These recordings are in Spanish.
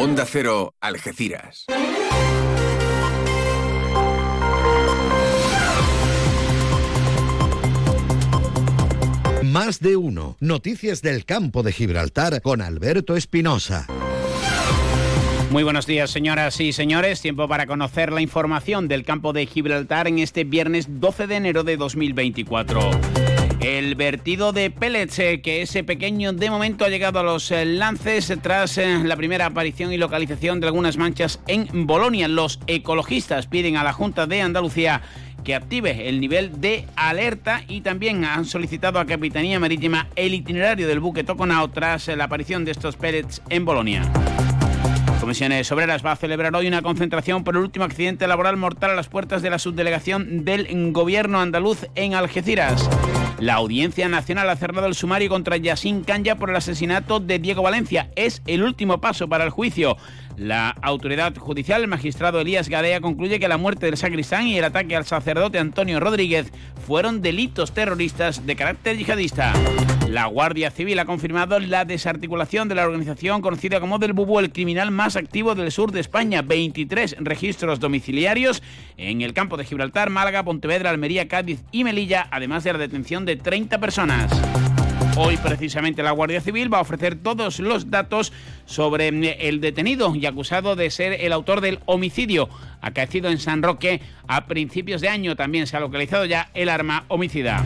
Onda Cero, Algeciras. Más de uno. Noticias del campo de Gibraltar con Alberto Espinosa. Muy buenos días, señoras y señores. Tiempo para conocer la información del campo de Gibraltar en este viernes 12 de enero de 2024. El vertido de pellets, eh, que ese pequeño de momento ha llegado a los eh, lances tras eh, la primera aparición y localización de algunas manchas en Bolonia. Los ecologistas piden a la Junta de Andalucía que active el nivel de alerta y también han solicitado a Capitanía Marítima el itinerario del buque Toconao tras la aparición de estos pellets en Bolonia. Comisiones Obreras va a celebrar hoy una concentración por el último accidente laboral mortal a las puertas de la subdelegación del gobierno andaluz en Algeciras. La Audiencia Nacional ha cerrado el sumario contra Yassin Kanya por el asesinato de Diego Valencia. Es el último paso para el juicio. La autoridad judicial, el magistrado Elías Gadea, concluye que la muerte del sacristán y el ataque al sacerdote Antonio Rodríguez fueron delitos terroristas de carácter yihadista. La Guardia Civil ha confirmado la desarticulación de la organización conocida como del Bubu, el criminal más activo del sur de España. 23 registros domiciliarios en el campo de Gibraltar, Málaga, Pontevedra, Almería, Cádiz y Melilla, además de la detención de 30 personas. Hoy precisamente la Guardia Civil va a ofrecer todos los datos sobre mm, el detenido y acusado de ser el autor del homicidio acaecido en San Roque a principios de año. También se ha localizado ya el arma homicida.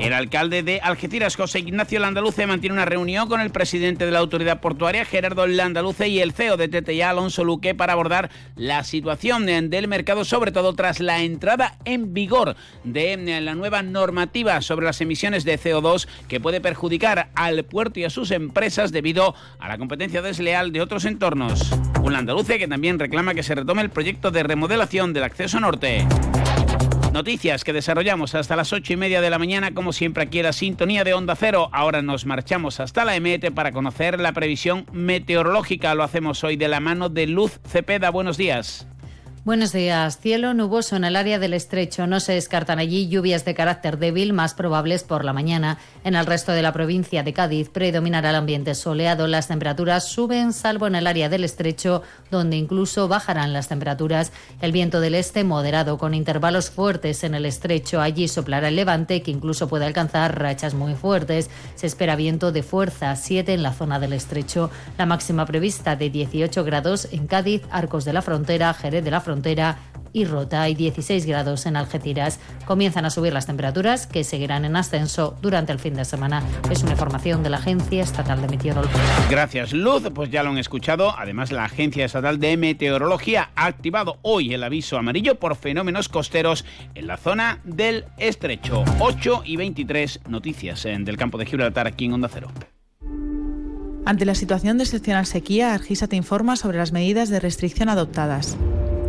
El alcalde de Algeciras, José Ignacio Landaluce, mantiene una reunión con el presidente de la autoridad portuaria, Gerardo Landaluce, y el CEO de TTIA, Alonso Luque, para abordar la situación del mercado, sobre todo tras la entrada en vigor de la nueva normativa sobre las emisiones de CO2 que puede perjudicar al puerto y a sus empresas debido a la competencia desleal de otros entornos. Un Landaluce que también reclama que se retome el proyecto de remodelación del acceso norte. Noticias que desarrollamos hasta las ocho y media de la mañana, como siempre aquí en la sintonía de Onda Cero. Ahora nos marchamos hasta la EMET para conocer la previsión meteorológica. Lo hacemos hoy de la mano de Luz Cepeda. Buenos días. Buenos días. Cielo nuboso en el área del estrecho. No se descartan allí lluvias de carácter débil, más probables por la mañana. En el resto de la provincia de Cádiz predominará el ambiente soleado. Las temperaturas suben, salvo en el área del estrecho, donde incluso bajarán las temperaturas. El viento del este moderado, con intervalos fuertes en el estrecho. Allí soplará el levante, que incluso puede alcanzar rachas muy fuertes. Se espera viento de fuerza 7 en la zona del estrecho. La máxima prevista de 18 grados en Cádiz, Arcos de la Frontera, Jerez de la Frontera frontera y Rota y 16 grados en Algeciras. Comienzan a subir las temperaturas que seguirán en ascenso durante el fin de semana. Es una información de la Agencia Estatal de Meteorología. Gracias, Luz. Pues ya lo han escuchado. Además, la Agencia Estatal de Meteorología ha activado hoy el aviso amarillo por fenómenos costeros en la zona del estrecho. 8 y 23 noticias en del campo de Gibraltar aquí en Onda Cero. Ante la situación de excepcional sequía, Argisa te informa sobre las medidas de restricción adoptadas.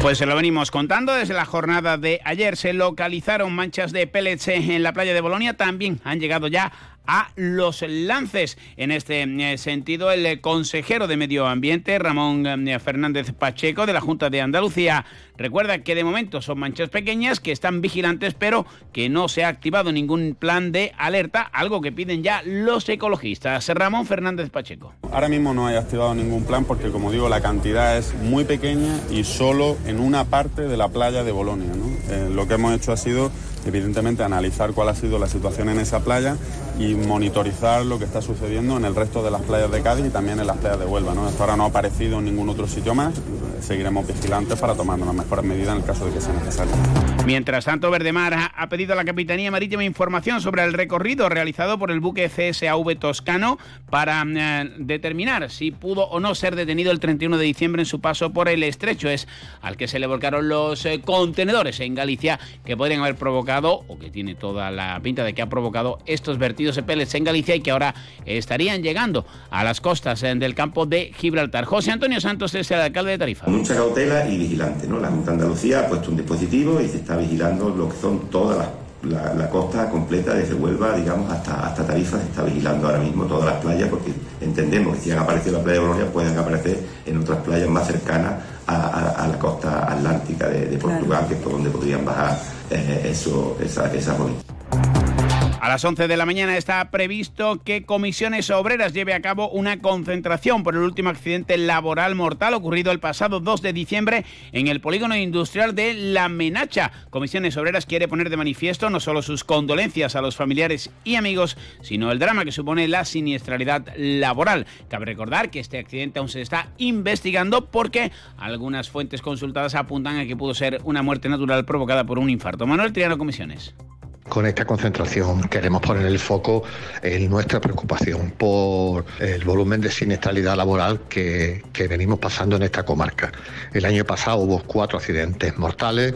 Pues se lo venimos contando desde la jornada de ayer. Se localizaron manchas de pellets en la playa de Bolonia. También han llegado ya a los lances. En este eh, sentido, el consejero de Medio Ambiente, Ramón eh, Fernández Pacheco, de la Junta de Andalucía, recuerda que de momento son manchas pequeñas que están vigilantes, pero que no se ha activado ningún plan de alerta, algo que piden ya los ecologistas. Ramón Fernández Pacheco. Ahora mismo no hay activado ningún plan porque, como digo, la cantidad es muy pequeña y solo en una parte de la playa de Bolonia. Eh, lo que hemos hecho ha sido evidentemente analizar cuál ha sido la situación en esa playa y monitorizar lo que está sucediendo en el resto de las playas de Cádiz y también en las playas de Huelva. Esto ahora no ha aparecido en ningún otro sitio más, seguiremos vigilantes para tomar las mejores medidas en el caso de que sea necesario. Mientras tanto, Verdemar ha pedido a la Capitanía Marítima información sobre el recorrido realizado por el buque CSAV Toscano para eh, determinar si pudo o no ser detenido el 31 de diciembre en su paso por el estrecho. Es al que se le volcaron los eh, contenedores en Galicia que podrían haber provocado, o que tiene toda la pinta de que ha provocado estos vertidos de pellets en Galicia y que ahora estarían llegando a las costas eh, del campo de Gibraltar. José Antonio Santos es el alcalde de Tarifa. Mucha cautela y vigilante. ¿no? La Junta de Andalucía ha puesto un dispositivo y se está vigilando lo que son todas las la, costa completa desde Huelva, digamos, hasta, hasta Tarifa se está vigilando ahora mismo todas las playas porque entendemos que si han aparecido en la playa de Bolonia pueden aparecer en otras playas más cercanas a, la costa atlántica de, Portugal, que es por donde podrían bajar eh, eso, esa, esa a las 11 de la mañana está previsto que Comisiones Obreras lleve a cabo una concentración por el último accidente laboral mortal ocurrido el pasado 2 de diciembre en el polígono industrial de La Menacha. Comisiones Obreras quiere poner de manifiesto no solo sus condolencias a los familiares y amigos, sino el drama que supone la siniestralidad laboral. Cabe recordar que este accidente aún se está investigando porque algunas fuentes consultadas apuntan a que pudo ser una muerte natural provocada por un infarto. Manuel Triano, Comisiones. Con esta concentración queremos poner el foco en nuestra preocupación por el volumen de siniestralidad laboral que, venimos pasando en esta comarca. El año pasado hubo cuatro accidentes mortales,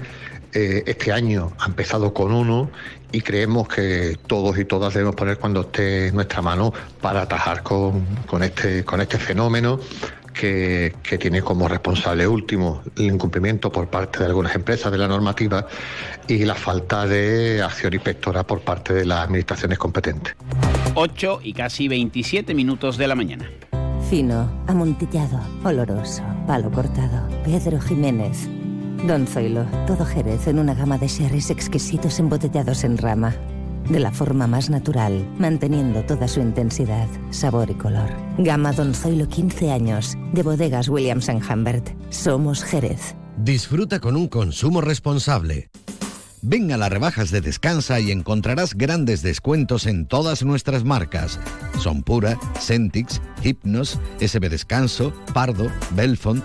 eh, este año ha empezado con uno y creemos que todos y todas debemos poner cuando esté en nuestra mano para atajar con, este, con este fenómeno que, tiene como responsable último el incumplimiento por parte de algunas empresas de la normativa y la falta de acción inspectora por parte de las administraciones competentes. 8 y casi 27 minutos de la mañana. Fino, amontillado, oloroso, palo cortado. Pedro Jiménez. Don Zoilo, todo Jerez en una gama de sherries exquisitos embotellados en rama de la forma más natural, manteniendo toda su intensidad, sabor y color. Gama Don Zoilo 15 años, de bodegas Williams ⁇ Humbert. Somos Jerez. Disfruta con un consumo responsable. Ven a las rebajas de Descansa y encontrarás grandes descuentos en todas nuestras marcas. Son Pura, Centix, Hypnos, SB Descanso, Pardo, Belfont,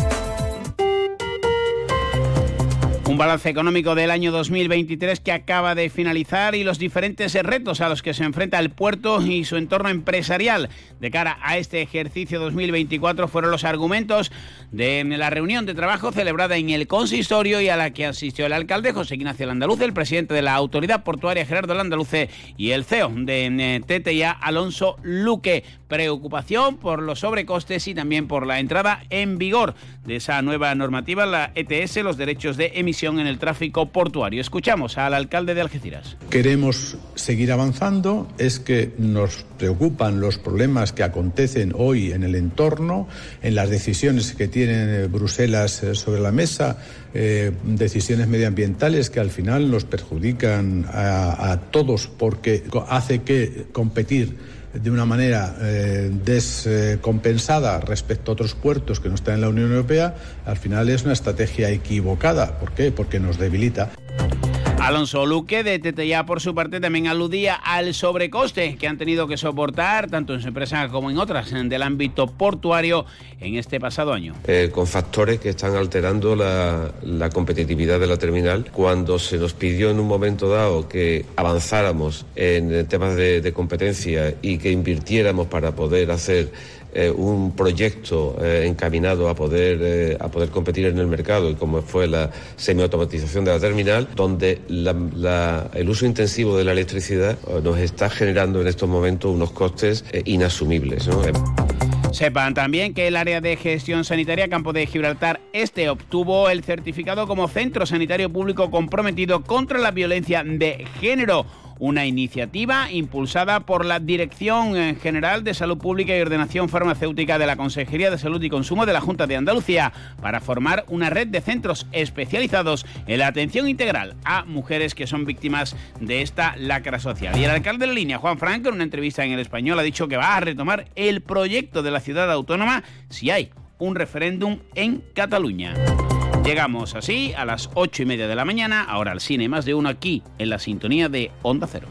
Balance económico del año 2023 que acaba de finalizar y los diferentes retos a los que se enfrenta el puerto y su entorno empresarial de cara a este ejercicio 2024 fueron los argumentos de la reunión de trabajo celebrada en el consistorio y a la que asistió el alcalde José Ignacio Landaluce, el presidente de la Autoridad Portuaria Gerardo Landaluce y el CEO de eh, TTIA Alonso Luque. Preocupación por los sobrecostes y también por la entrada en vigor de esa nueva normativa, la ETS, los derechos de emisión en el tráfico portuario. Escuchamos al alcalde de Algeciras. Queremos seguir avanzando, es que nos preocupan los problemas que acontecen hoy en el entorno, en las decisiones que tiene Bruselas eh, sobre la mesa, eh, decisiones medioambientales que al final nos perjudican a, a todos porque hace que competir de una manera eh, descompensada respecto a otros puertos que no están en la Unión Europea, al final es una estrategia equivocada. ¿Por qué? Porque nos debilita. Alonso Luque de TTIA por su parte también aludía al sobrecoste que han tenido que soportar tanto en su empresa como en otras del ámbito portuario en este pasado año. Eh, con factores que están alterando la, competitividad de la terminal. Cuando se nos pidió en un momento dado que avanzáramos en temas de competencia y que invirtiéramos para poder hacer eh, un proyecto eh, encaminado a poder, eh, a poder competir en el mercado y como fue la semiautomatización de la terminal, donde el uso intensivo de la electricidad nos está generando en estos momentos unos costes inasumibles. Sepan también que el área de gestión sanitaria Campo de Gibraltar Este obtuvo el certificado como centro sanitario público comprometido contra la violencia de género una iniciativa impulsada por la Dirección General de Salud Pública y Ordenación Farmacéutica de la Consejería de Salud y Consumo de la Junta de Andalucía para formar una red de centros especializados en la atención integral a mujeres que son víctimas de esta lacra social. Y el alcalde de la línea, Juan Franco, en una entrevista en el español ha dicho que va a retomar el proyecto de la ciudad autónoma si hay un referéndum en Cataluña. Llegamos así a las ocho y media de la mañana, ahora al cine más de uno aquí en la sintonía de Onda Cero.